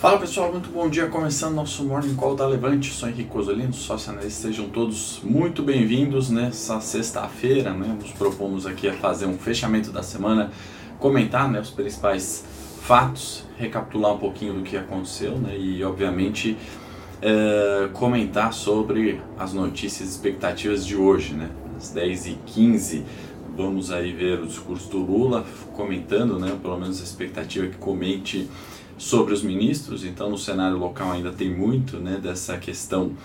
Fala pessoal, muito bom dia. Começando nosso Morning Call da Levante. Sou Henrique Cosolino, sócio analista. Sejam todos muito bem-vindos nessa sexta-feira. Né? Nos propomos aqui a fazer um fechamento da semana, comentar né, os principais fatos, recapitular um pouquinho do que aconteceu né? e, obviamente, é, comentar sobre as notícias e expectativas de hoje. Né? Às 10h15, vamos aí ver o discurso do Lula comentando, né? pelo menos a expectativa que comente sobre os ministros, então no cenário local ainda tem muito né, dessa questão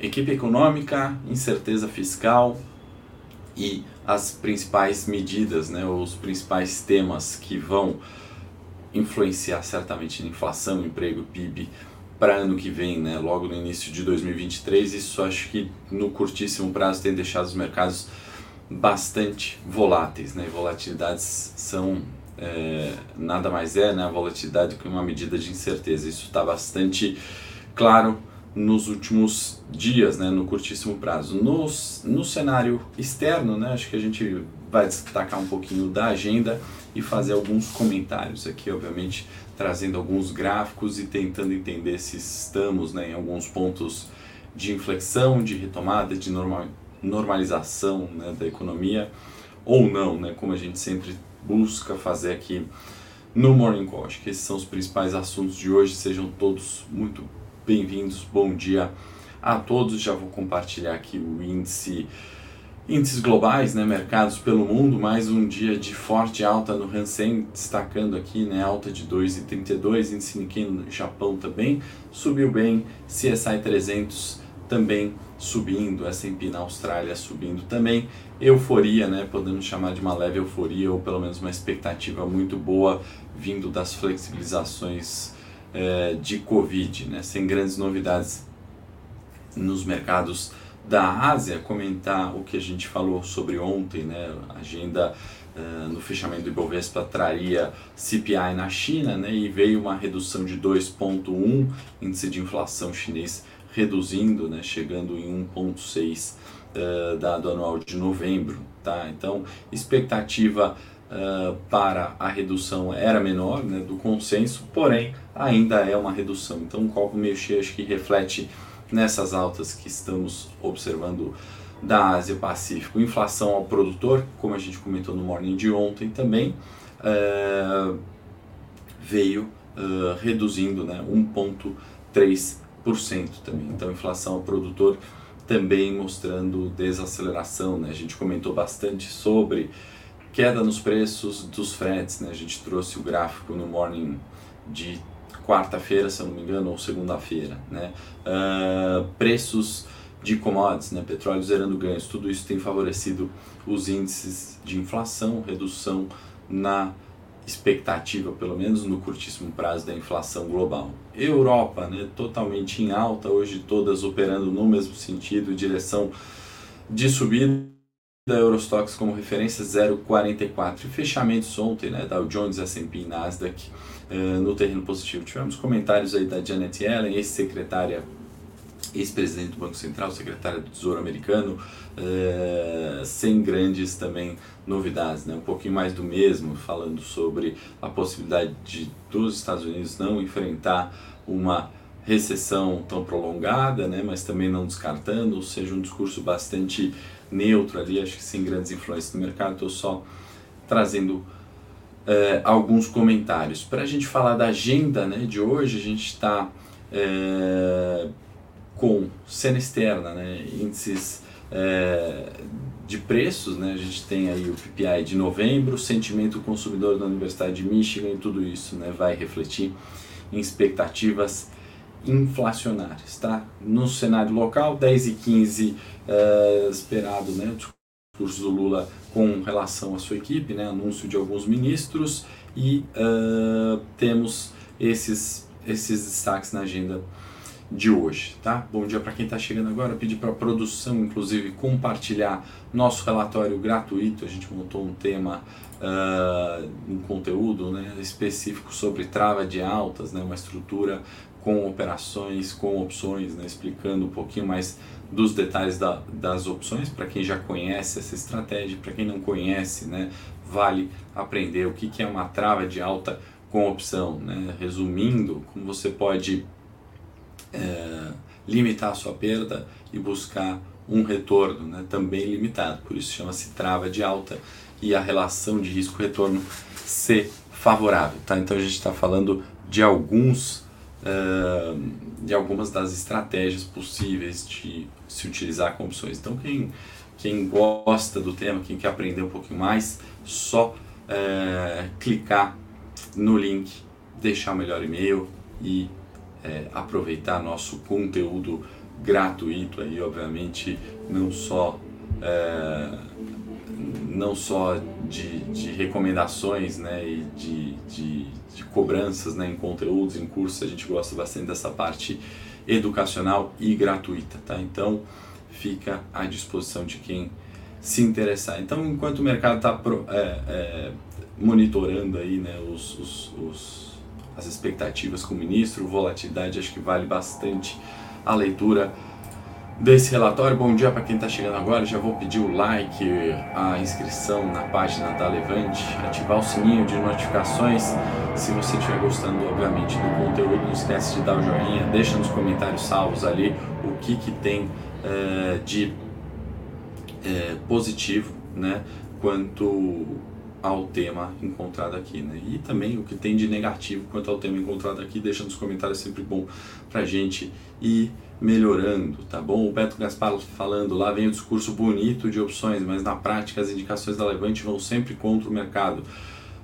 equipe econômica, incerteza fiscal e as principais medidas, né, os principais temas que vão influenciar certamente na inflação, emprego, PIB para ano que vem, né, logo no início de 2023. Isso acho que no curtíssimo prazo tem deixado os mercados bastante voláteis, né? Volatilidades são é, nada mais é né, a volatilidade que uma medida de incerteza. Isso está bastante claro nos últimos dias, né, no curtíssimo prazo. No, no cenário externo, né, acho que a gente vai destacar um pouquinho da agenda e fazer alguns comentários aqui, obviamente trazendo alguns gráficos e tentando entender se estamos né, em alguns pontos de inflexão, de retomada, de normal, normalização né, da economia ou não, né, como a gente sempre busca fazer aqui no Morning Call. Acho que esses são os principais assuntos de hoje. Sejam todos muito bem-vindos. Bom dia a todos. Já vou compartilhar aqui o índice índices globais, né, mercados pelo mundo, mais um dia de forte alta no Hansen, destacando aqui, né, alta de 2,32, índice Nikkei no Japão também subiu bem, CSI 300 também subindo, S&P na Austrália subindo também, euforia, né, podemos chamar de uma leve euforia ou pelo menos uma expectativa muito boa vindo das flexibilizações é, de Covid, né, sem grandes novidades nos mercados da Ásia, comentar o que a gente falou sobre ontem, né, agenda uh, no fechamento do Ibovespa traria CPI na China, né, e veio uma redução de 2.1 índice de inflação chinês reduzindo, né, chegando em 1,6 uh, dado anual de novembro. Tá? Então, expectativa uh, para a redução era menor né, do consenso, porém ainda é uma redução. Então, um copo meio cheio acho que reflete nessas altas que estamos observando da Ásia Pacífico. Inflação ao produtor, como a gente comentou no morning de ontem também, uh, veio reduzindo né, 1,3% também. Então, inflação ao produtor também mostrando desaceleração. Né? A gente comentou bastante sobre queda nos preços dos fretes. Né? A gente trouxe o gráfico no morning de quarta-feira, se eu não me engano, ou segunda-feira. Né? Uh, preços de commodities, né? petróleo zerando ganhos, tudo isso tem favorecido os índices de inflação, redução na expectativa, pelo menos no curtíssimo prazo, da inflação global. Europa, né, totalmente em alta, hoje todas operando no mesmo sentido, direção de subida. Da Eurostox como referência 0,44 e fechamentos ontem, né, Dow Jones, S&P e Nasdaq uh, no terreno positivo. Tivemos comentários aí da Janet Yellen, ex-secretária ex-presidente do Banco Central, secretário do Tesouro Americano, é, sem grandes também novidades, né? um pouquinho mais do mesmo, falando sobre a possibilidade de, dos Estados Unidos não enfrentar uma recessão tão prolongada, né? mas também não descartando, ou seja, um discurso bastante neutro ali, acho que sem grandes influências no mercado, estou só trazendo é, alguns comentários. Para a gente falar da agenda né, de hoje, a gente está é, com cena externa, né, índices é, de preços, né, a gente tem aí o PPI de novembro, sentimento consumidor da Universidade de Michigan e tudo isso né, vai refletir em expectativas inflacionárias. Tá? No cenário local, 10 e 15 é, esperado né, o discurso do Lula com relação à sua equipe, né, anúncio de alguns ministros e uh, temos esses, esses destaques na agenda de hoje, tá? Bom dia para quem está chegando agora. Pedir para a produção, inclusive, compartilhar nosso relatório gratuito. A gente montou um tema, uh, um conteúdo né, específico sobre trava de altas, né, uma estrutura com operações, com opções, né, explicando um pouquinho mais dos detalhes da, das opções para quem já conhece essa estratégia, para quem não conhece, né, vale aprender o que, que é uma trava de alta com opção, né? resumindo, como você pode é, limitar a sua perda e buscar um retorno né? também limitado, por isso chama-se trava de alta e a relação de risco-retorno ser favorável. Tá? Então a gente está falando de alguns uh, de algumas das estratégias possíveis de se utilizar com opções. Então quem, quem gosta do tema, quem quer aprender um pouquinho mais, só uh, clicar no link, deixar o melhor e-mail e uh, aproveitar nosso conteúdo gratuito aí, obviamente, não só não só de, de recomendações né, e de, de, de, cobranças né, em conteúdos, em cursos, a gente gosta bastante dessa parte educacional e gratuita. Tá? Então fica à disposição de quem se interessar. Então, enquanto o mercado está é, é, monitorando aí, né, os, os, os, as expectativas com o ministro, volatilidade, acho que vale bastante a leitura desse relatório. Bom dia para quem está chegando agora. Já vou pedir o like, a inscrição na página da Levante, ativar o sininho de notificações. Se você estiver gostando, obviamente, do conteúdo, não esquece de dar o joinha, deixa nos comentários salvos ali o que, que tem é, de é, positivo, né, quanto ao tema encontrado aqui, né? E também o que tem de negativo quanto ao tema encontrado aqui, deixa nos comentários, é sempre bom pra gente ir melhorando, tá bom? O Beto Gaspar falando, lá vem o discurso bonito de opções, mas na prática as indicações da Levante vão sempre contra o mercado.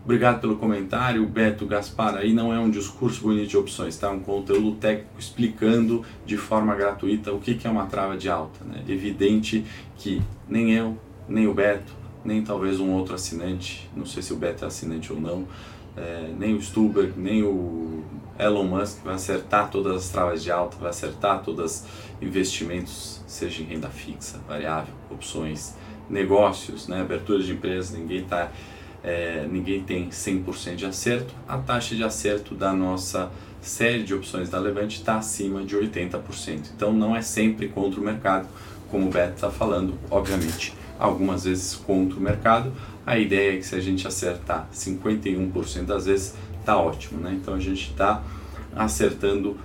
Obrigado pelo comentário, Beto Gaspar. Aí não é um discurso bonito de opções, tá? Um conteúdo técnico explicando de forma gratuita o que é uma trava de alta. Né? Evidente que nem eu, nem o Beto, nem talvez um outro assinante, não sei se o Beto é assinante ou não, é, nem o Stuber, nem o Elon Musk vai acertar todas as travas de alta, vai acertar todos os investimentos, seja em renda fixa, variável, opções, negócios, né, abertura de empresas, ninguém tá, é, ninguém tem 100% de acerto. A taxa de acerto da nossa série de opções da Levante está acima de 80%. Então não é sempre contra o mercado, como o Beto está falando, obviamente, algumas vezes contra o mercado. A ideia é que se a gente acertar 51% das vezes, tá ótimo, né? Então a gente está acertando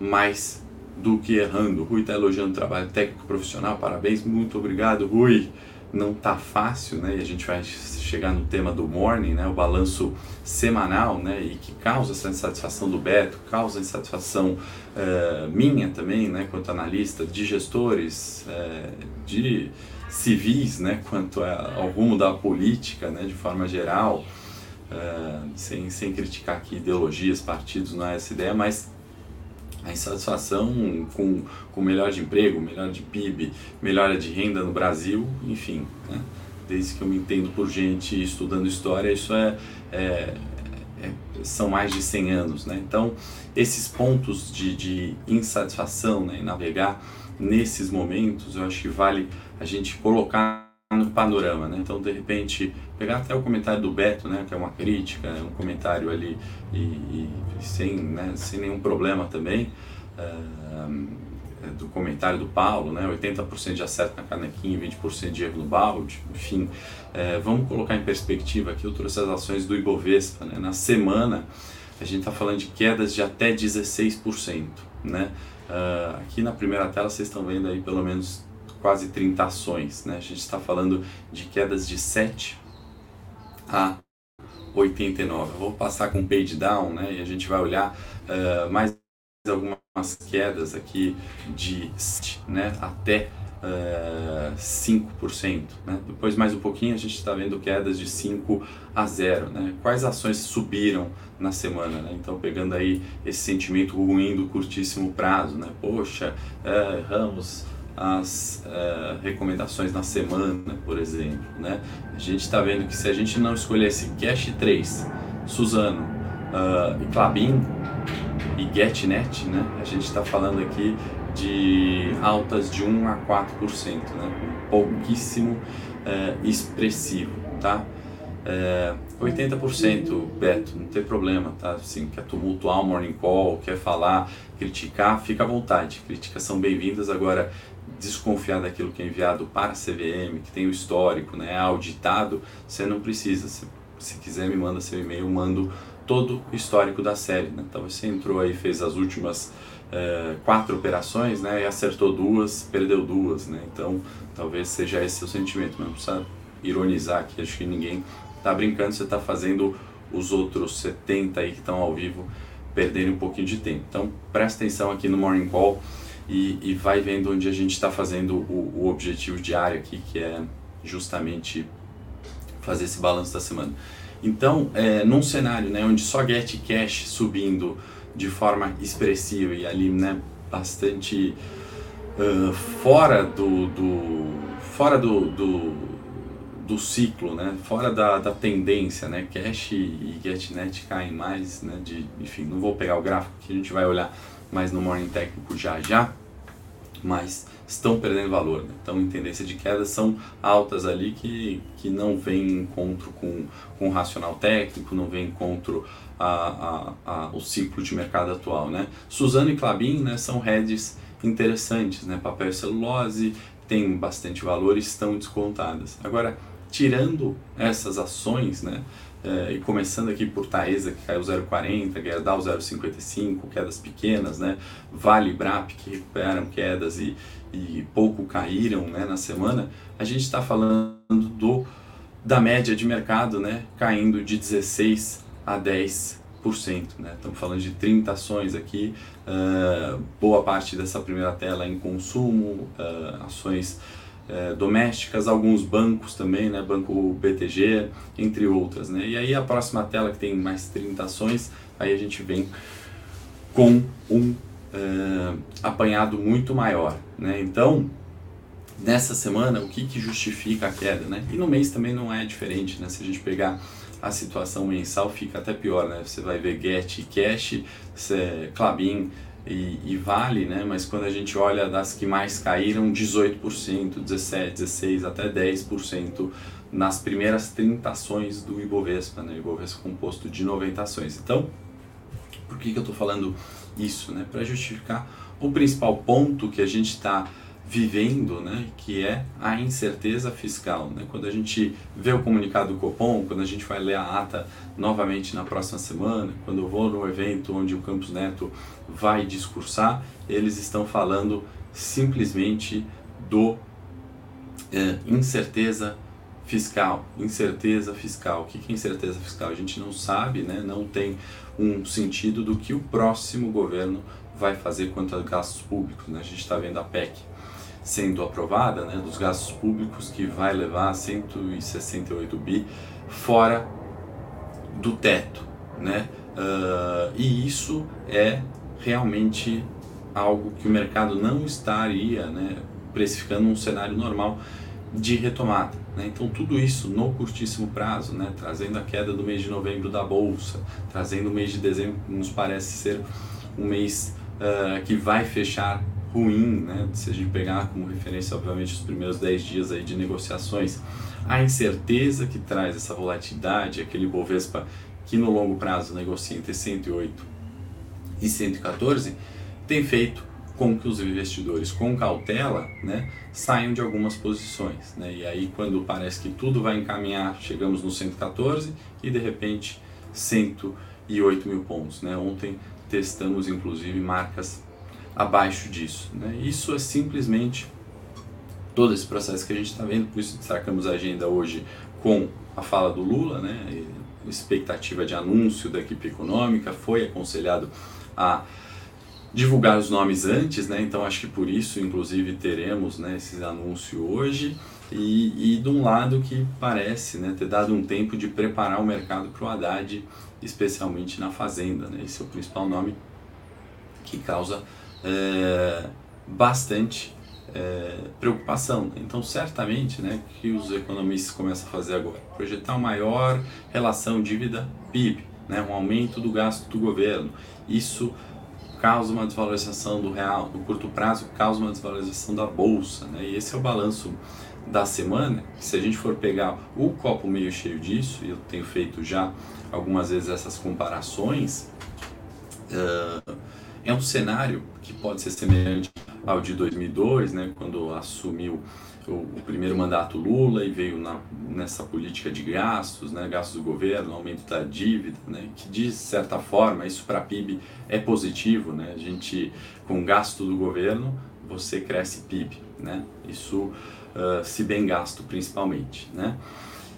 mais do que errando. Rui está elogiando o trabalho técnico profissional, parabéns, muito obrigado, Rui. Não tá fácil, né? E a gente vai chegar no tema do morning, né? O balanço semanal, né? E que causa essa insatisfação do Beto, causa insatisfação uh, minha também, né? Quanto analista, de gestores, uh, de civis, né? Quanto ao rumo da política, né? De forma geral. Uh, sem, sem criticar aqui ideologias, partidos, não é essa ideia, mas a insatisfação com, com melhor de emprego, melhor de PIB, melhora de renda no Brasil, enfim, né? desde que eu me entendo por gente estudando história, isso é, é, é, são mais de 100 anos. Né? Então, esses pontos de, de insatisfação né, navegar nesses momentos, eu acho que vale a gente colocar no panorama, né? Então, de repente, pegar até o comentário do Beto, né, que é uma crítica, é um comentário ali e, e, sem, né, sem nenhum problema também, uh, do comentário do Paulo, né, 80% de acerto na canequinha e 20% de erro no balde, enfim, uh, vamos colocar em perspectiva aqui, eu trouxe as ações do Ibovespa, né, na semana a gente está falando de quedas de até 16%, né, uh, aqui na primeira tela vocês estão vendo aí pelo menos quase 30 ações. Né? A gente está falando de quedas de 7 a 89. Eu vou passar com page down né? e a gente vai olhar uh, mais algumas quedas aqui de né? até uh, 5%. Né? Depois, mais um pouquinho, a gente está vendo quedas de 5 a 0. Né? Quais ações subiram na semana? Né? Então, pegando aí esse sentimento ruim do curtíssimo prazo. Né? Poxa, uh, Ramos as uh, recomendações na semana, por exemplo. Né? A gente está vendo que se a gente não escolhesse Cash 3, Suzano uh, e Clabin e GetNet, né? a gente está falando aqui de altas de 1 a 4%, né? pouquíssimo uh, expressivo. Tá? É, 80% Beto, não tem problema, tá? Assim, quer tumultuar o morning call, quer falar, criticar, fica à vontade. Críticas são bem-vindas. Agora, desconfiar daquilo que é enviado para a CVM, que tem o histórico, né, auditado, você não precisa. Você se quiser me manda seu e-mail, mando todo o histórico da série. Né? Então você entrou aí, fez as últimas é, quatro operações, né? E acertou duas, perdeu duas, né? Então talvez seja esse o sentimento, mas não precisa ironizar aqui, acho que ninguém está brincando, você está fazendo os outros 70 aí que estão ao vivo perderem um pouquinho de tempo. Então presta atenção aqui no Morning Call e, e vai vendo onde a gente está fazendo o, o objetivo diário aqui, que é justamente fazer esse balanço da semana. Então, é, num cenário né, onde só Get Cash subindo de forma expressiva e ali né, bastante uh, fora do, do fora do, do, do, ciclo, né, fora da, da tendência, né, Cash e GetNet caem mais, né, de, enfim, não vou pegar o gráfico que a gente vai olhar mais no Morning Técnico já já, mas estão perdendo valor. Né? Então, em tendência de queda, são altas ali que, que não vem encontro com, com o racional técnico, não vem encontro a, a, a, o ciclo de mercado atual. Né? Suzano e Clabin né, são heads interessantes, né? papel e celulose tem bastante valor e estão descontadas. Agora, tirando essas ações, né, é, e começando aqui por Taesa, que caiu 0,40, Gerdau 0,55, quedas pequenas, né? Vale Brap, que recuperam quedas e, e pouco caíram né, na semana, a gente está falando do, da média de mercado né, caindo de 16% a 10%. Né? Estamos falando de 30 ações aqui, uh, boa parte dessa primeira tela em consumo, uh, ações é, domésticas, alguns bancos também, né, Banco BTG, entre outras. Né? E aí a próxima tela que tem mais 30 ações, aí a gente vem com um é, apanhado muito maior. Né? Então, nessa semana, o que, que justifica a queda? Né? E no mês também não é diferente, né? se a gente pegar a situação mensal fica até pior, né? Você vai ver Get Cash, Clabin, e, e, vale, né? mas quando a gente olha das que mais caíram, 18%, 17%, 16%, até 10% nas primeiras 30 ações do Ibovespa, né? Ibovespa composto de 90 ações. Então, por que, que eu estou falando isso? Né? Para justificar o principal ponto que a gente está vivendo, né, que é a incerteza fiscal. Né? Quando a gente vê o comunicado do Copom, quando a gente vai ler a ata novamente na próxima semana, quando eu vou no evento onde o Campos Neto vai discursar, eles estão falando simplesmente do é, incerteza fiscal. Incerteza fiscal. O que é incerteza fiscal? A gente não sabe, né? não tem um sentido do que o próximo governo vai fazer quanto a gastos públicos. Né? A gente está vendo a PEC sendo aprovada, né, dos gastos públicos, que vai levar 168 bi fora do teto. Né? Uh, e isso é realmente algo que o mercado não estaria né, precificando um cenário normal de retomada. Né? Então, tudo isso no curtíssimo prazo, né? trazendo a queda do mês de novembro da bolsa, trazendo o mês de dezembro, que nos parece ser um mês uh, que vai fechar ruim, né? se a gente pegar como referência, obviamente, os primeiros 10 dias aí de negociações, a incerteza que traz essa volatilidade, aquele Bovespa que no longo prazo negocia entre 108 e 114, tem feito com que os investidores, com cautela, né, saiam de algumas posições. Né? E aí, quando parece que tudo vai encaminhar, chegamos no 114 e de repente 108 mil pontos. Né? Ontem testamos inclusive marcas abaixo disso. Né? Isso é simplesmente todo esse processo que a gente está vendo, por isso destacamos a agenda hoje com a fala do Lula, né? expectativa de anúncio da equipe econômica, foi aconselhado a divulgar os nomes antes, né? então acho que por isso, inclusive, teremos né, esse anúncio hoje. E, e de um lado que parece né, ter dado um tempo de preparar o mercado para o Haddad, especialmente na Fazenda. Né? Esse é o principal nome que causa é, bastante é, preocupação. Então, certamente, né, que os economistas começam a fazer agora? Projetar uma maior relação dívida-PIB, né, um aumento do gasto do governo. Isso causa uma desvalorização do real, no curto prazo causa uma desvalorização da bolsa, né? E esse é o balanço da semana. Se a gente for pegar o copo meio cheio disso, e eu tenho feito já algumas vezes essas comparações, uh, é um cenário que pode ser semelhante ao de 2002, né, quando assumiu o, o primeiro mandato Lula e veio na, nessa política de gastos, né, gastos do governo, aumento da dívida, né, que de certa forma isso para PIB é positivo, né, a gente com gasto do governo você cresce PIB, né, isso uh, se bem gasto principalmente, né,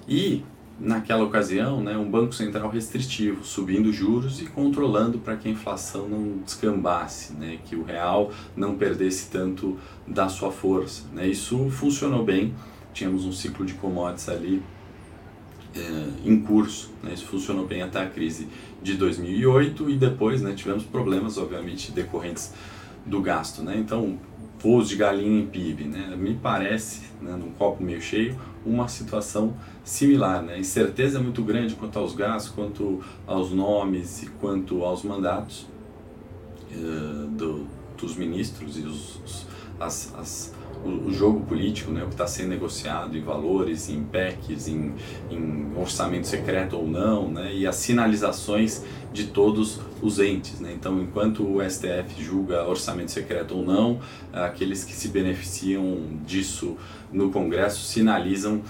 e naquela ocasião, né, um banco central restritivo, subindo juros e controlando para que a inflação não descambasse, né, que o real não perdesse tanto da sua força. Né. Isso funcionou bem, tínhamos um ciclo de commodities ali é, em curso, né, isso funcionou bem até a crise de 2008 e depois né, tivemos problemas, obviamente, decorrentes do gasto. Né. Então, voos de galinha em PIB, né, me parece, né, num copo meio cheio, uma situação similar. Né? Incerteza muito grande quanto aos gastos, quanto aos nomes e quanto aos mandatos uh, do, dos ministros e os as, as, o, jogo político, né? o que está sendo negociado em valores, em PECs, em, em orçamento secreto ou não, né? e as sinalizações de todos os entes. Né? Então, enquanto o STF julga orçamento secreto ou não, aqueles que se beneficiam disso no Congresso sinalizam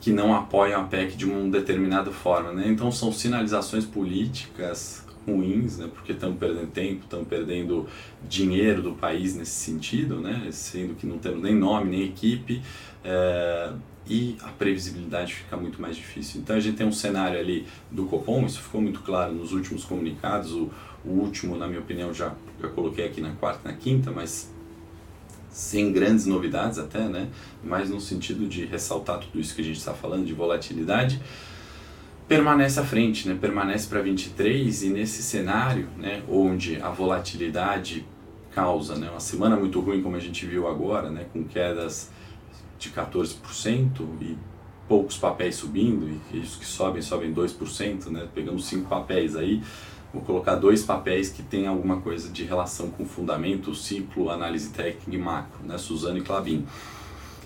que não apoiam a PEC de uma determinada forma. Né? Então são sinalizações políticas ruins, né? porque estamos perdendo tempo, estamos perdendo dinheiro do país nesse sentido, né? sendo que não temos nem nome, nem equipe, é, e a previsibilidade fica muito mais difícil. Então a gente tem um cenário ali do Copom, isso ficou muito claro nos últimos comunicados, o, o último, na minha opinião, já, já coloquei aqui na quarta e na quinta, mas sem grandes novidades até, né? Mas no sentido de ressaltar tudo isso que a gente está falando de volatilidade, permanece à frente, né? Permanece para 23 e nesse cenário, né, onde a volatilidade causa, né, uma semana muito ruim como a gente viu agora, né, com quedas de 14% e poucos papéis subindo, e isso que sobem, sobem 2%, né? Pegamos cinco papéis aí, Vou colocar dois papéis que têm alguma coisa de relação com fundamento, ciclo, análise técnica e macro, né? Suzano e Clabin.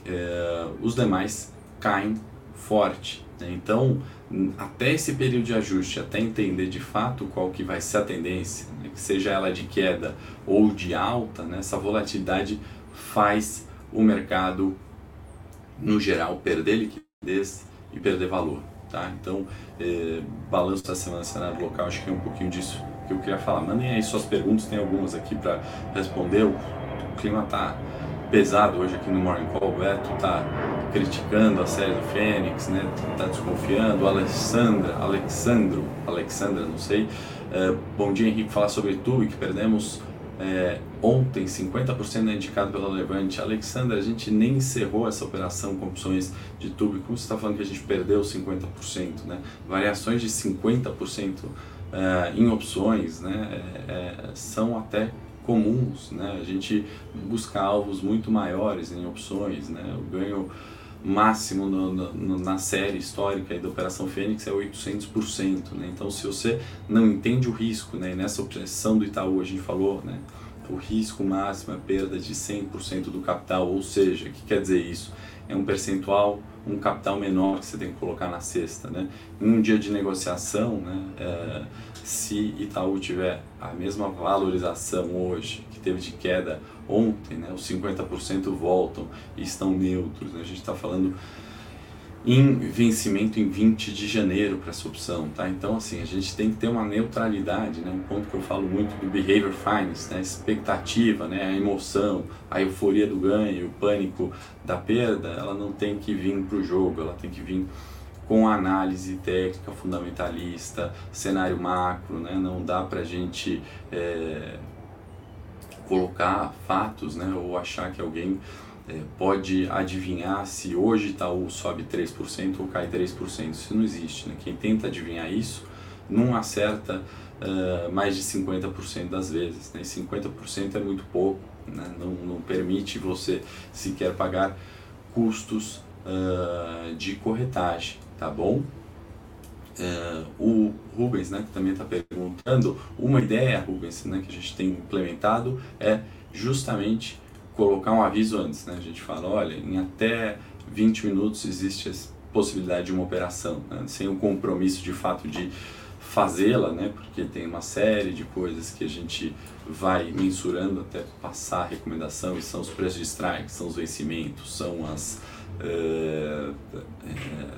É, os demais caem forte. Né? Então, até esse período de ajuste, até entender de fato qual que vai ser a tendência, né? que seja ela de queda ou de alta, né? essa volatilidade faz o mercado, no geral, perder liquidez e perder valor. Tá? Então, eh, balanço da semana cenário local, acho que é um pouquinho disso que eu queria falar. Mandem aí suas perguntas, tem algumas aqui para responder. O, clima tá pesado hoje aqui no Morning Call. O Beto tá criticando a série do Fênix, né? Tá desconfiando. Alessandra, Alexandro, Alexandra, não sei. Eh, bom dia, Henrique. Falar sobre tu e que perdemos é, ontem, 50% é indicado pela Levante. Alexandra, a gente nem encerrou essa operação com opções de tubo. Como você está falando que a gente perdeu 50%? Né? Variações de 50% é, em opções né? É, é, são até comuns. Né? A gente busca alvos muito maiores em opções. Né? O ganho máximo no, no, na série histórica da Operação Fênix é 800%. Né? Então, se você não entende o risco, né? nessa operação do Itaú a gente falou, né? o risco máximo é perda de 100% do capital, ou seja, o que quer dizer isso? É um percentual, um capital menor que você tem que colocar na cesta. Né? Em um dia de negociação, né? É, se Itaú tiver a mesma valorização hoje que teve de queda ontem, né, os 50% voltam e estão neutros. Né, a gente está falando em vencimento em 20 de janeiro para essa opção, tá? Então, assim, a gente tem que ter uma neutralidade, né? Um ponto que eu falo muito do behavior finance, né? Expectativa, né? A emoção, a euforia do ganho, o pânico da perda, ela não tem que vir para o jogo, ela tem que vir com análise técnica fundamentalista, cenário macro, né? Não dá para a gente é, colocar fatos, né? Ou achar que alguém é, pode adivinhar se hoje Itaú sobe 3% ou cai 3%. Isso não existe, né? Quem tenta adivinhar isso não acerta uh, mais de 50% das vezes, né? E 50% é muito pouco, né? Não, não permite você sequer pagar custos uh, de corretagem tá bom? É, o Rubens, né, que também está perguntando, uma ideia, Rubens, né, que a gente tem implementado é justamente colocar um aviso antes, né? A gente fala, olha, em até 20 minutos existe a possibilidade de uma operação, né? sem o compromisso de fato de fazê-la, né? Porque tem uma série de coisas que a gente vai mensurando até passar a recomendação e são os preços de strike, são os vencimentos, são as uh,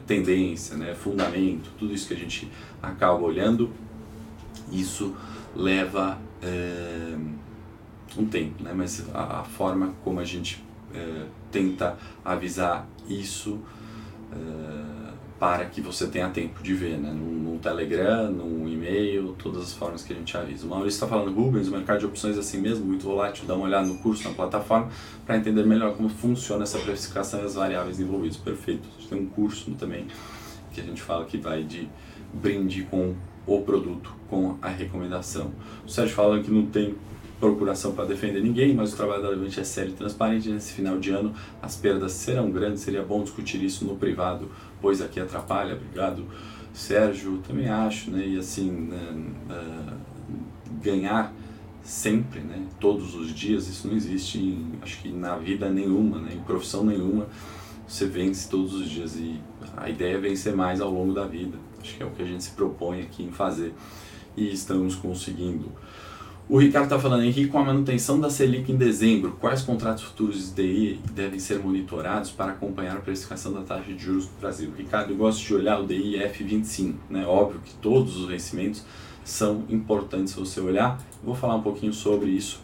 tendência, né? Fundamento, tudo isso que a gente acaba olhando, isso leva uh, um tempo, né? Mas a, a forma como a gente tenta avisar isso para que você tenha tempo de ver, né? Num Telegram, num e-mail, todas as formas que a gente avisa. O Maurício está falando Rubens, o mercado de opções é assim mesmo, muito volátil, dá uma olhada no curso, na plataforma, para entender melhor como funciona essa precificação e as variáveis envolvidas. Perfeito. A gente tem um curso também que a gente fala que vai de brinde com o produto, com a recomendação. O Sérgio fala que não tem procuração para defender ninguém, mas o trabalho da Levante é sério e transparente. Nesse final de ano, as perdas serão grandes. Seria bom discutir isso no privado, pois aqui atrapalha. Obrigado, Sérgio. Também acho, né? E assim, né, uh, ganhar sempre, né? Todos os dias, isso não existe, em, acho que na vida nenhuma, né? Em profissão nenhuma, você vence todos os dias e a ideia é vencer mais ao longo da vida. Acho que é o que a gente se propõe aqui em fazer e estamos conseguindo. O Ricardo está falando, Henrique, com a manutenção da Selic em dezembro, quais contratos futuros de DI devem ser monitorados para acompanhar a precificação da taxa de juros do Brasil? Ricardo, eu gosto de olhar o DI F25, né? Óbvio que todos os vencimentos são importantes você olhar. Vou falar um pouquinho sobre isso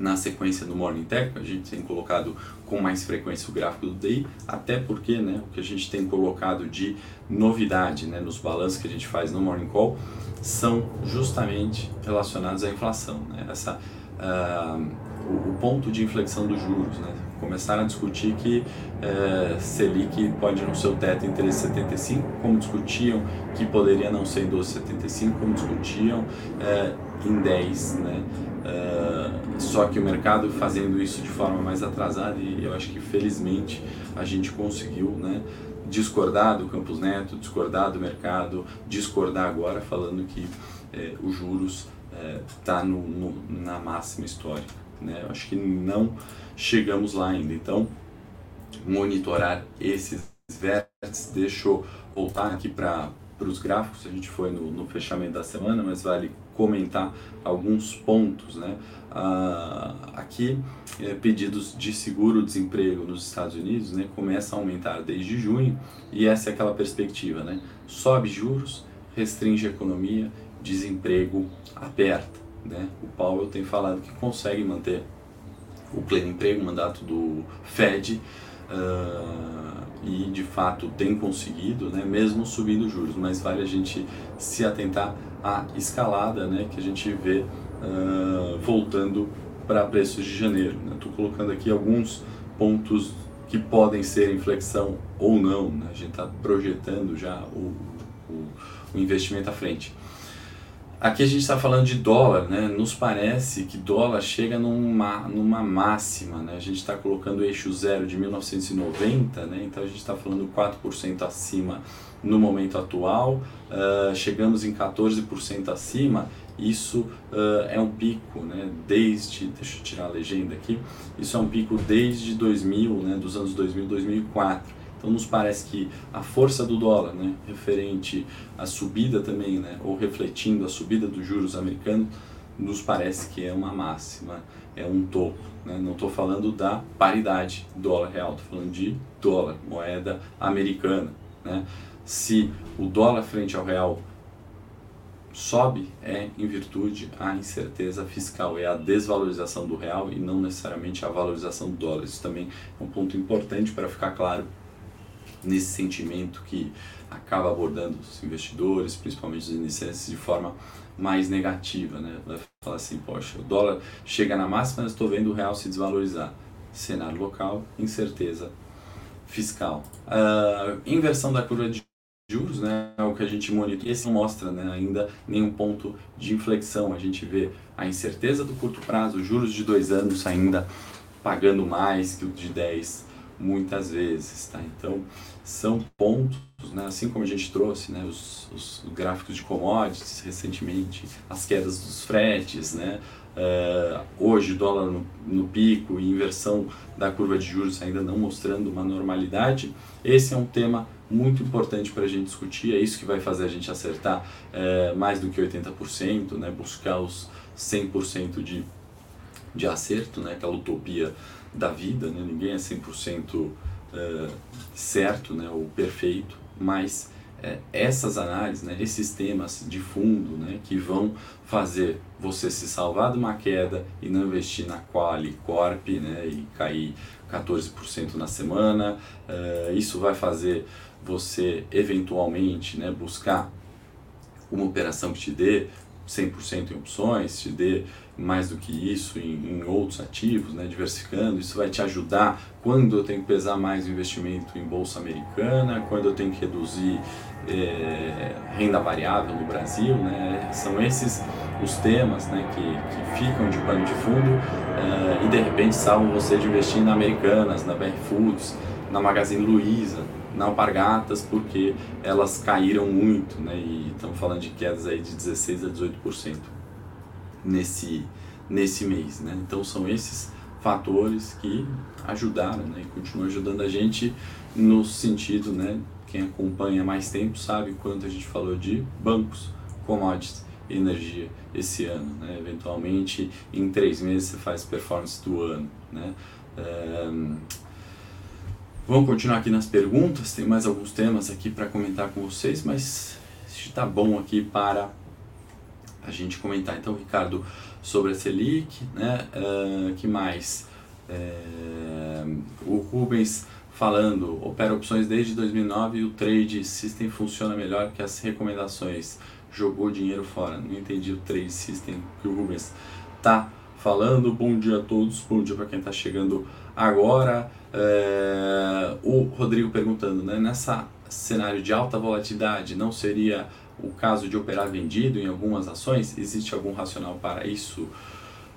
na sequência do Morning Tech, a gente tem colocado com mais frequência o gráfico do DI, até porque né, o que a gente tem colocado de novidade né, nos balanços que a gente faz no Morning Call são justamente relacionados à inflação. Né? Essa, uh, o, ponto de inflexão dos juros. Né? Começaram a discutir que uh, Selic pode não ser o teto em 13,75, como discutiam que poderia não ser em 12,75, como discutiam uh, em 10. Né? Uh, só que o mercado fazendo isso de forma mais atrasada e eu acho que felizmente a gente conseguiu né, discordar do Campos Neto, discordar do mercado, discordar agora falando que é, os juros está é, no, na máxima histórica. Né? Eu acho que não chegamos lá ainda. Então, monitorar esses vértices, deixa eu voltar aqui para os gráficos, a gente foi no, no fechamento da semana, mas vale comentar alguns pontos. Né? Ah, aqui, é, pedidos de seguro-desemprego nos Estados Unidos né, começam a aumentar desde junho e essa é aquela perspectiva. Né? Sobe juros, restringe a economia, desemprego aperta. Né? O Powell tem falado que consegue manter o pleno emprego, o mandato do Fed, uh, e de fato tem conseguido, né? mesmo subindo juros, mas vale a gente se atentar à escalada né? que a gente vê uh, voltando para preços de janeiro. Estou né? colocando aqui alguns pontos que podem ser inflexão ou não, né? a gente está projetando já o, o, o investimento à frente. Aqui a gente está falando de dólar, né? Nos parece que dólar chega numa, numa máxima, né? A gente está colocando o eixo zero de 1990, né? Então a gente está falando 4% acima no momento atual, uh, chegamos em 14% acima. Isso uh, é um pico, né? Desde, deixa eu tirar a legenda aqui, isso é um pico desde 2000, né? Dos anos 2000, 2004. Então nos parece que a força do dólar, né, referente à subida também, né, ou refletindo a subida dos juros americanos, nos parece que é uma máxima, é um topo. Né? Não estou falando da paridade dólar real, estou falando de dólar, moeda americana. Né? Se o dólar frente ao real sobe, é em virtude à incerteza fiscal, é a desvalorização do real e não necessariamente a valorização do dólar. Isso também é um ponto importante para ficar claro nesse sentimento que acaba abordando os investidores, principalmente os iniciantes, de forma mais negativa, né? Vai falar assim, poxa, o dólar chega na máxima, estou vendo o real se desvalorizar. Cenário local, incerteza fiscal. Uh, inversão da curva de juros, né, é o que a gente monitora, esse não mostra né, ainda nenhum ponto de inflexão. A gente vê a incerteza do curto prazo, juros de dois anos ainda pagando mais que o de 10 muitas vezes, tá? Então, são pontos né, assim como a gente trouxe né, os, os gráficos de commodities recentemente, as quedas dos fretes, né, uh, hoje dólar no, no, pico e inversão da curva de juros ainda não mostrando uma normalidade, esse é um tema muito importante para a gente discutir, é isso que vai fazer a gente acertar uh, mais do que 80%, né, buscar os 100% de, de acerto, né, aquela utopia da vida, né, ninguém é 100% uh, certo, né, ou perfeito, mas essas análises, né, esses temas de fundo né, que vão fazer você se salvar de uma queda e não investir na Quali Corp né, e cair 14% na semana, uh, isso vai fazer você eventualmente né, buscar uma operação que te dê 100% em opções, te dê mais do que isso em, em, outros ativos, né, diversificando. Isso vai te ajudar quando eu tenho que pesar mais o investimento em bolsa americana, quando eu tenho que reduzir é, renda variável no Brasil. Né, são esses os temas né, que, que ficam de pano de fundo é, e de repente salvam você de investir na Americanas, na BR Foods, na Magazine Luiza, na Alpargatas, porque elas caíram muito, né, e estamos falando de quedas aí de 16 a 18% nesse, nesse mês. Né? Então são esses fatores que ajudaram né? e continuam ajudando a gente no sentido, né? quem acompanha mais tempo sabe quanto a gente falou de bancos, commodities energia esse ano. Né? Eventualmente em três meses você faz performance do ano. Né? Um, Vamos continuar aqui nas perguntas, tem mais alguns temas aqui para comentar com vocês, mas está bom aqui para a gente comentar. Então, Ricardo, sobre a Selic, né? Uh, que mais? Uh, o Rubens falando, opera opções desde 2009 e o trade system funciona melhor que as recomendações. Jogou dinheiro fora. Não entendi o trade system que o Rubens tá falando. Bom dia a todos, bom dia para quem está chegando agora. Uh, o Rodrigo perguntando, né? Nessa cenário de alta volatilidade, não seria o caso de operar vendido em algumas ações? Existe algum racional para isso?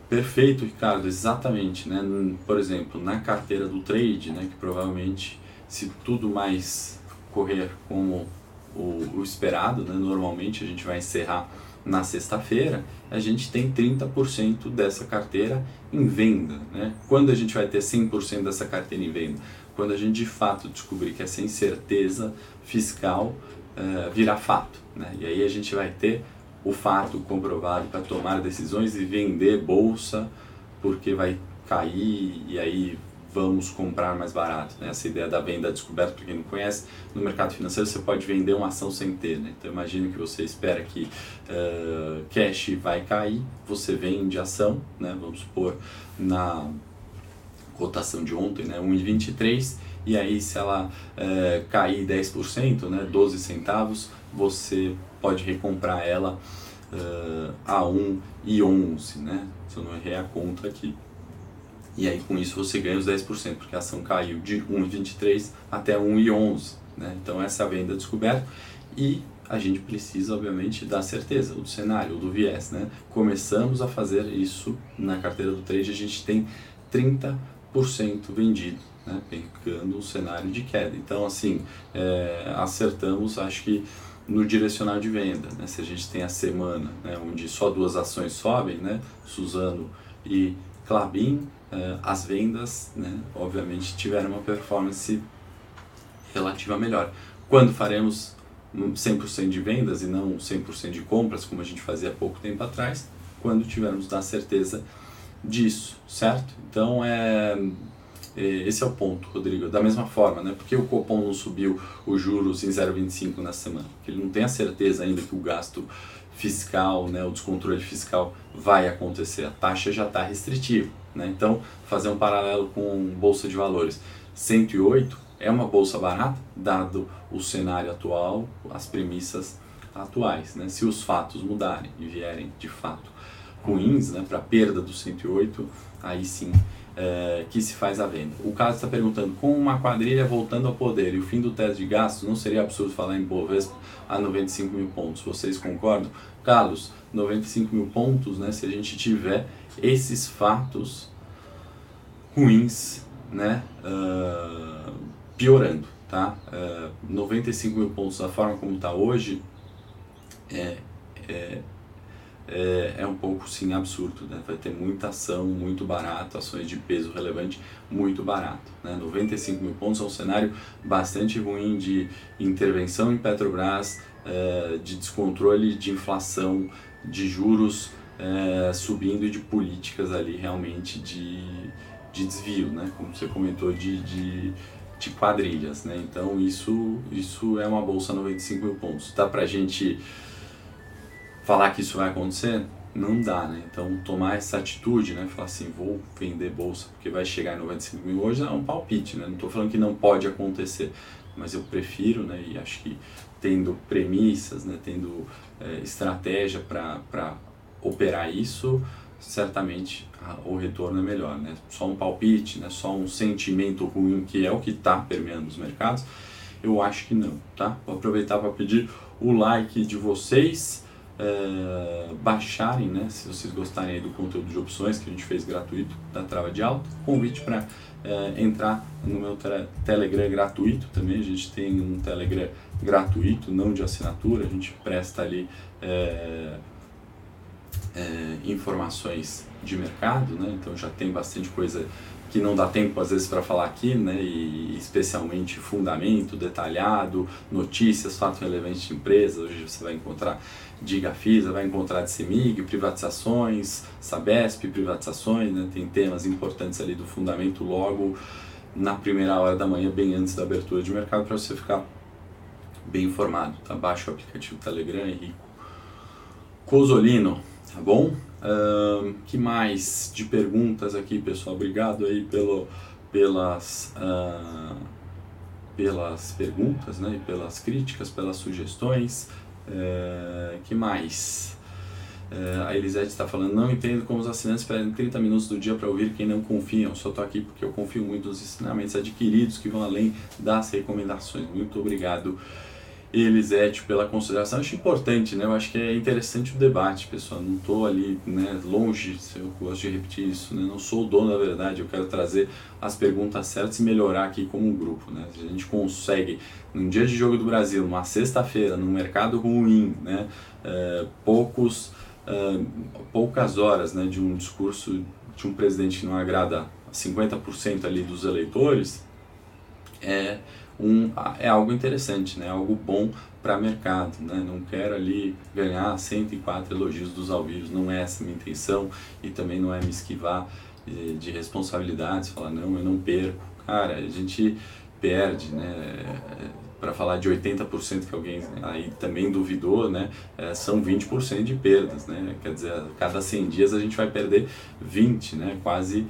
Perfeito, Ricardo, exatamente. Né? Por exemplo, na carteira do trade, né, que provavelmente, se tudo mais correr como o, o esperado, né, normalmente a gente vai encerrar na sexta-feira, a gente tem 30% dessa carteira em venda. Né? Quando a gente vai ter 100% dessa carteira em venda? Quando a gente de fato descobrir que essa incerteza fiscal uh, virar fato. Né? E aí a gente vai ter o fato comprovado para tomar decisões e vender bolsa porque vai cair e aí vamos comprar mais barato. Né? Essa ideia da venda descoberta, para quem não conhece, no mercado financeiro você pode vender uma ação sem ter. Né? Então imagine que você espera que uh, cash vai cair, você vende ação, né? vamos supor, na cotação de ontem, né? 1,23 e aí se ela é, cair 10%, né, 12 centavos, você pode recomprar ela uh, a 1,11, né, se eu não errei a conta aqui. E aí com isso você ganha os 10%, porque a ação caiu de 1,23 até 1,11. Né? Então essa é a venda descoberta e a gente precisa obviamente dar certeza do cenário, do viés. Né? Começamos a fazer isso na carteira do trade, a gente tem 30% vendido né, pegando um cenário de queda. Então, assim, é, acertamos, acho que no direcional de venda. Né, se a gente tem a semana né, onde só duas ações sobem, né, Suzano e Clabin, é, as vendas, né, obviamente, tiveram uma performance relativa melhor. Quando faremos 100% de vendas e não 100% de compras, como a gente fazia há pouco tempo atrás, quando tivermos a certeza disso, certo? Então, é é, esse é o ponto, Rodrigo. Da mesma forma, né? Porque o Copom não subiu os juros em 0,25 na semana? Porque ele não tem a certeza ainda que o gasto fiscal, né, o descontrole fiscal vai acontecer. A taxa já está restritiva. Né? Então, fazer um paralelo com Bolsa de Valores. 108 é uma bolsa barata, dado o cenário atual, as premissas atuais. Né? Se os fatos mudarem e vierem de fato ruins né, para a perda do 108, aí sim é, que se faz a venda. O caso está perguntando, com uma quadrilha voltando ao poder e o fim do teto de gastos, não seria absurdo falar em Bovespa a 95 mil pontos? Vocês concordam? Carlos, 95 mil pontos, né, se a gente tiver esses fatos ruins né, uh, piorando. tá? Uh, 95 mil pontos da forma como está hoje é, é, é, é, um pouco sim absurdo, né? Vai ter muita ação muito barato, ações de peso relevante muito barato, né? 95 mil pontos é um cenário bastante ruim de intervenção em Petrobras, uh, de descontrole de inflação, de juros uh, subindo e de políticas ali realmente de, de desvio, né? Como você comentou de, de de quadrilhas, né? Então isso, isso é uma bolsa 95 mil pontos. Dá pra gente falar que isso vai acontecer? Não dá, né? Então tomar essa atitude, né? Falar assim, vou vender bolsa porque vai chegar em 95 mil hoje é um palpite, né? Não estou falando que não pode acontecer, mas eu prefiro, né? E acho que tendo premissas, né? Tendo é, estratégia para operar isso, certamente o retorno é melhor, né? Só um palpite, né? Só um sentimento ruim que é o que está permeando os mercados, eu acho que não, tá? Vou aproveitar para pedir o like de vocês, é, baixarem, né? Se vocês gostarem do conteúdo de opções que a gente fez gratuito da Trava de Alta, convite para é, entrar no meu tele, Telegram gratuito também. A gente tem um Telegram gratuito, não de assinatura, a gente presta ali. É, informações de mercado, né? então já tem bastante coisa que não dá tempo às vezes para falar aqui, né? e especialmente fundamento detalhado, notícias, fatos relevantes de empresas. Hoje você vai encontrar Digafisa, vai encontrar de CEMIG, privatizações, Sabesp, privatizações, né? tem temas importantes ali do fundamento logo na primeira hora da manhã, bem antes da abertura de mercado, para você ficar bem informado. Tá? Baixa o aplicativo Telegram, Henrico Cosolino tá bom? Uh, que mais de perguntas aqui, pessoal? Obrigado aí pelo, pelas, uh, pelas perguntas, né? pelas críticas, pelas sugestões. Uh, que mais? Uh, a Elisete está falando, não entendo como os assinantes perdem 30 minutos do dia para ouvir quem não confia. Eu só estou aqui porque eu confio muito nos ensinamentos adquiridos que vão além das recomendações. Muito obrigado. Elisete pela consideração. Acho importante, né? Eu acho que é interessante o debate, pessoal. Não estou ali, né, longe, eu gosto de repetir isso, né? Não sou o dono da verdade, eu quero trazer as perguntas certas e melhorar aqui como grupo, né? Se a gente consegue, num dia de jogo do Brasil, numa sexta-feira, num mercado ruim, né? É, poucos, é, poucas horas, né, de um discurso de um presidente que não agrada 50% ali dos eleitores, é um, é algo interessante, né? algo bom para mercado. Né? Não quero ali ganhar 104 elogios dos ao vivo, não é essa a minha intenção e também não é me esquivar de, de responsabilidades, falar não, eu não perco. Cara, a gente perde, né? para falar de 80% que alguém aí também duvidou, né, é, são 20% de perdas, né, quer dizer, a cada 100 dias a gente vai perder 20, né, quase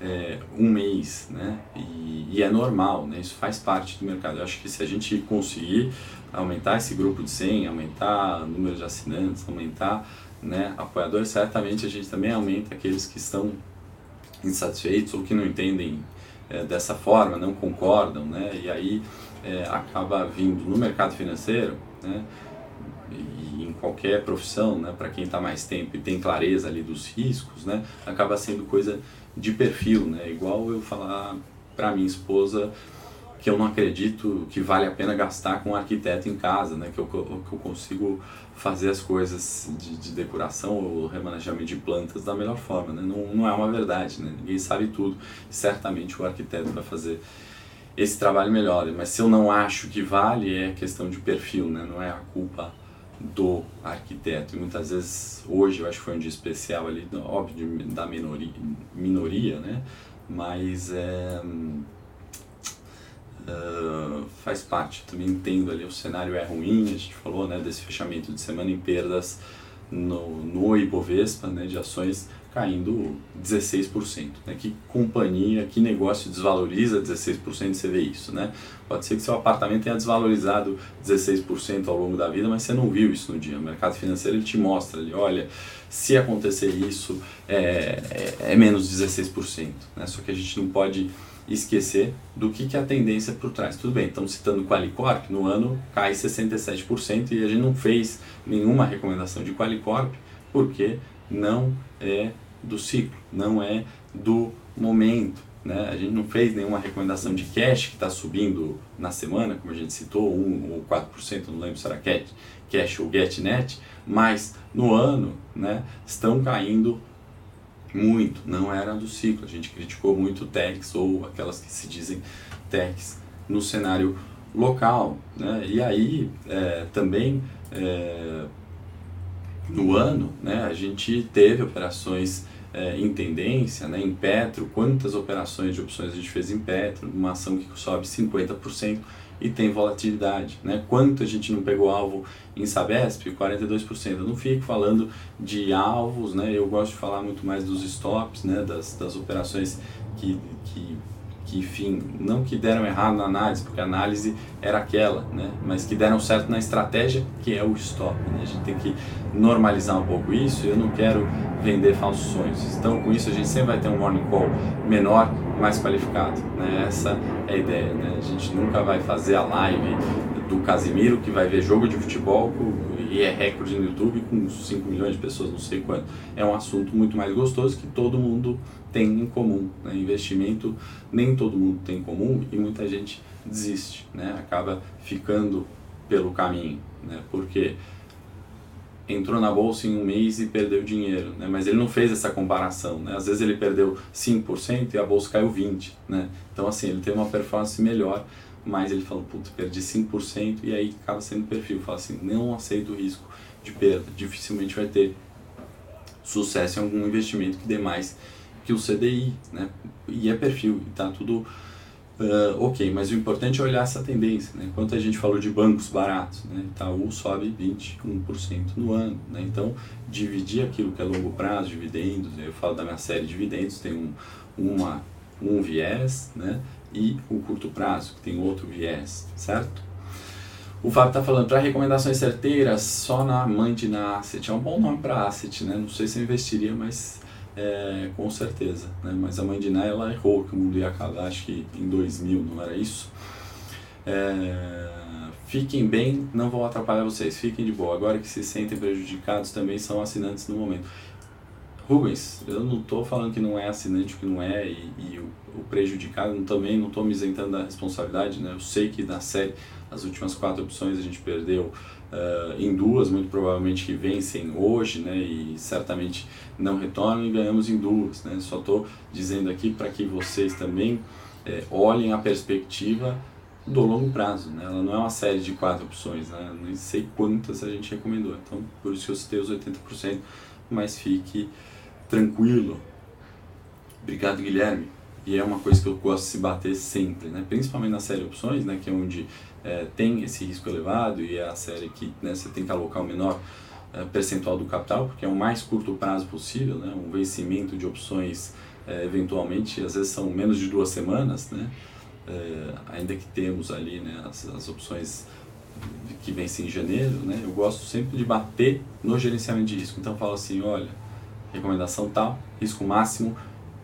é, um mês, né? E, e, é normal, né? Isso faz parte do mercado. Eu acho que se a gente conseguir aumentar esse grupo de 100, aumentar o número de assinantes, aumentar né, apoiadores, certamente a gente também aumenta aqueles que estão insatisfeitos ou que não entendem é, dessa forma, não concordam, né? E aí é, acaba vindo no mercado financeiro, né? E em qualquer profissão, né? Para quem está mais tempo e tem clareza ali dos riscos, né? Acaba sendo coisa de perfil, né? Igual eu falar para minha esposa que eu não acredito que vale a pena gastar com um arquiteto em casa, né? Que eu, que eu consigo fazer as coisas de, de decoração ou remanejamento de plantas da melhor forma, né? Não, não é uma verdade, né? Ninguém sabe tudo. Certamente o arquiteto vai fazer esse trabalho melhor. Mas se eu não acho que vale, é questão de perfil, né? Não é a culpa do arquiteto. E muitas vezes, hoje eu acho que foi um dia especial ali, óbvio, da minoria, minoria né? Mas é, uh, faz parte. Também entendo ali, o cenário é ruim, a gente falou né, desse fechamento de semana em perdas no, no Ibovespa, né, de ações caindo 16%. Né? Que companhia, que negócio desvaloriza 16% você vê isso, né? Pode ser que seu apartamento tenha desvalorizado 16% ao longo da vida, mas você não viu isso no dia. O mercado financeiro ele te mostra ali, olha, se acontecer isso é, é, é menos 16%. Né? Só que a gente não pode esquecer do que, que é a tendência por trás. Tudo bem, estamos citando Qualicorp, no ano cai 67% e a gente não fez nenhuma recomendação de Qualicorp porque não é do ciclo, não é do momento. né? A gente não fez nenhuma recomendação de cash que está subindo na semana, como a gente citou, 1 ou 4%, não lembro se era cash, cash ou GetNet, mas no ano né, estão caindo muito, não era do ciclo. A gente criticou muito techs ou aquelas que se dizem techs no cenário local. Né? E aí é, também é, no ano né, a gente teve operações é, em tendência, né, em Petro, quantas operações de opções a gente fez em Petro, uma ação que sobe 50% e tem volatilidade, né? Quanto a gente não pegou alvo em Sabesp? 42%. Eu não fico falando de alvos, né? Eu gosto de falar muito mais dos stops, né? Das, das operações que, que que, enfim, não que deram errado na análise, porque a análise era aquela, né? mas que deram certo na estratégia, que é o stop. Né? A gente tem que normalizar um pouco isso eu não quero vender falsos sonhos. Então, com isso, a gente sempre vai ter um morning call menor, mais qualificado. Né? Essa é a ideia. Né? A gente nunca vai fazer a live do Casimiro, que vai ver jogo de futebol e é recorde no YouTube com 5 milhões de pessoas, não sei quanto. É um assunto muito mais gostoso que todo mundo tem em comum. Né? Investimento nem todo mundo tem em comum e muita gente desiste, né? acaba ficando pelo caminho, né? porque entrou na bolsa em um mês e perdeu dinheiro, né? mas ele não fez essa comparação. Né? Às vezes ele perdeu 5% e a bolsa caiu 20%. Né? Então, assim, ele tem uma performance melhor, mas ele falou, puta, perdi 5% e aí acaba sendo perfil. Fala assim, não aceito o risco de perda, dificilmente vai ter sucesso em algum investimento que dê mais que o CDI, né? E é perfil, e tá tudo uh, ok, mas o importante é olhar essa tendência, né? Enquanto a gente falou de bancos baratos, né? Itaú sobe 21% no ano, né? Então, dividir aquilo que é longo prazo, dividendos, eu falo da minha série de dividendos, tem um, uma, um viés, né? E o curto prazo, que tem outro viés, certo? O Fábio está falando para recomendações certeiras só na Mandi na Asset. É um bom nome para Asset, né? Não sei se eu investiria, mas é, com certeza, né? mas a Ná ela errou que o mundo ia acabar, acho que em 2000, não era isso? É, fiquem bem, não vou atrapalhar vocês, fiquem de boa. Agora que se sentem prejudicados também são assinantes no momento. Rubens, eu não estou falando que não é assinante, que não é, e, e o, o, prejudicado também não estou me isentando da responsabilidade, né? Eu sei que na série, as últimas quatro opções a gente perdeu uh, em duas, muito provavelmente que vencem hoje, né, e certamente não retornam e ganhamos em duas. Né? Só estou dizendo aqui para que vocês também é, olhem a perspectiva do longo prazo. Né? Ela não é uma série de quatro opções, né? nem sei quantas a gente recomendou. Então, por isso que eu citei os 80%, mas fique tranquilo. Obrigado, Guilherme. E é uma coisa que eu gosto de se bater sempre, né? principalmente na série opções, né? que é onde é, tem esse risco elevado e é a série que né, você que alocar o menor é, percentual do capital, porque é o mais curto prazo possível, né, um vencimento de opções é, eventualmente, às vezes são menos de duas semanas, né, é, ainda que temos ali né, as, as opções que vencem em janeiro, né, eu gosto sempre de bater no gerenciamento de risco. Então eu falo assim, olha, recomendação tal, risco máximo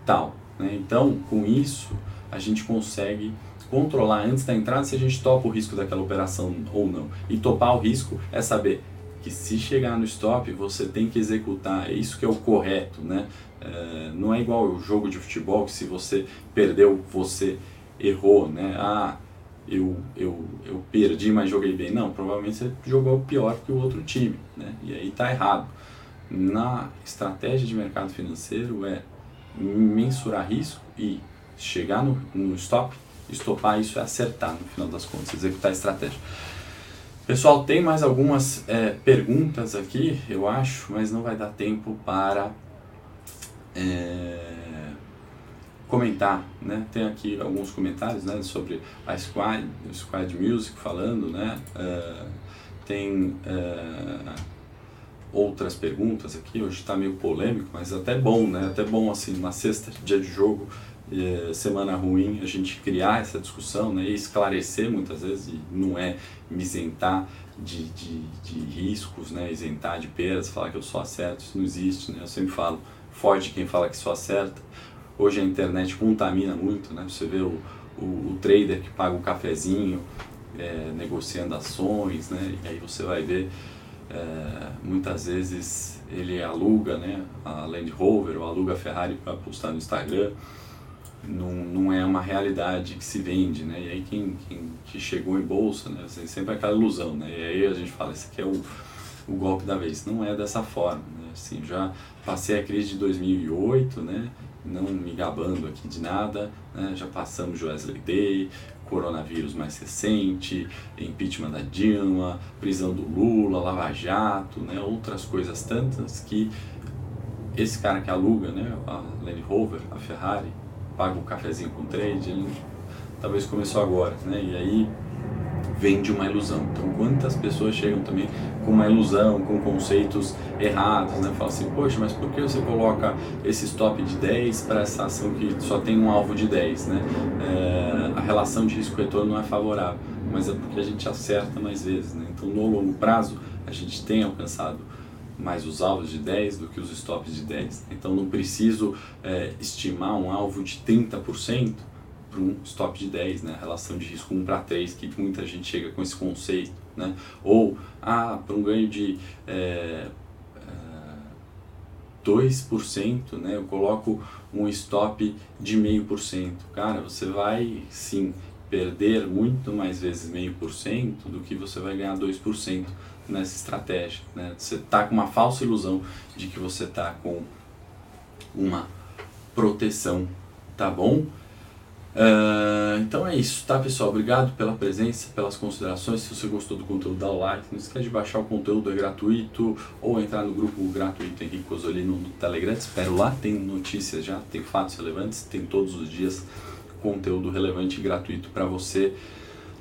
tal. Né? Então, com isso, a gente consegue controlar antes da entrada se a gente topa o risco daquela operação ou não. E topar o risco é saber que se chegar no stop você tem que executar, é isso que é o correto, né? É, não é igual o jogo de futebol que se você perdeu, você errou, né? Ah, eu, eu, eu perdi, mas joguei bem. Não, provavelmente você jogou pior que o outro time, né? E aí tá errado. Na estratégia de mercado financeiro é mensurar risco e chegar no, no stop estopar isso é acertar no final das contas, executar a estratégia. Pessoal, tem mais algumas é, perguntas aqui, eu acho, mas não vai dar tempo para é, comentar, né? Tem aqui alguns comentários, né, sobre a Squad, Squad Music falando, né? Uh, tem uh, outras perguntas aqui, hoje está meio polêmico, mas até bom, né? Até bom assim, na sexta, dia de jogo, é, semana ruim, a gente criar essa discussão né, e esclarecer muitas vezes, e não é me isentar de, de, de riscos, né, isentar de perdas, falar que eu sou acerto, isso não existe, né, eu sempre falo, forte quem fala que sou acerta. Hoje a internet contamina muito, né, você vê o, o, o trader que paga o um cafezinho, é, negociando ações, né, e aí você vai ver é, muitas vezes ele aluga né, a Land Rover ou aluga a Ferrari para postar no Instagram não, não é uma realidade que se vende, né? E aí quem, quem que chegou em bolsa, né? Assim, sempre aquela ilusão, né? E aí a gente fala, esse aqui é o, o golpe da vez. Não é dessa forma, né? Assim, já passei a crise de 2008, né? Não me gabando aqui de nada, né? Já passamos Wesley Day, coronavírus mais recente, impeachment da Dilma, prisão do Lula, Lava Jato, né? Outras coisas tantas que esse cara que aluga, né? A Land Rover, a Ferrari, paga o um cafezinho com trade, ele talvez começou agora, né? E aí vem de uma ilusão. Então, quantas pessoas chegam também com uma ilusão, com conceitos errados, né? Fala assim, poxa, mas por que você coloca esse stop de 10 para essa ação que só tem um alvo de 10, né? É, a relação de risco-retorno não é favorável, mas é porque a gente acerta mais vezes, né? Então, no longo prazo, a gente tem alcançado mais os alvos de 10 do que os stops de 10. Então não preciso é, estimar um alvo de 30% para um stop de 10, né? relação de risco 1 para 3, que muita gente chega com esse conceito. Né? Ou, ah, para um ganho de é, é, 2%, né? eu coloco um stop de 0,5%. Cara, você vai sim perder muito mais vezes 0,5% do que você vai ganhar 2% nessa estratégia. Né? Você está com uma falsa ilusão de que você está com uma proteção, tá bom? Uh, então é isso, tá pessoal? Obrigado pela presença, pelas considerações. Se você gostou do conteúdo, dá o like. Não esquece de baixar o conteúdo, é gratuito. Ou entrar no grupo gratuito Henrique Cosolino no Telegram. Espero lá, tem notícias já, tem fatos relevantes, tem todos os dias conteúdo relevante e gratuito para você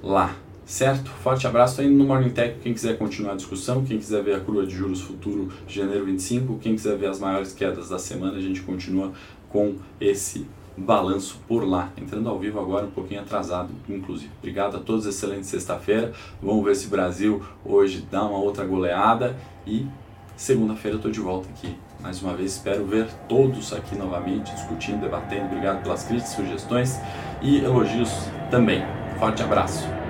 lá. Certo? Forte abraço. Indo no Morning Tech. Quem quiser continuar a discussão, quem quiser ver a curva de juros futuro de janeiro 25, quem quiser ver as maiores quedas da semana, a gente continua com esse balanço por lá. Entrando ao vivo agora, um pouquinho atrasado, inclusive. Obrigado a todos, excelente sexta-feira. Vamos ver se o Brasil hoje dá uma outra goleada e segunda-feira eu estou de volta aqui. Mais uma vez, espero ver todos aqui novamente, discutindo, debatendo. Obrigado pelas críticas, sugestões e elogios também. Forte abraço.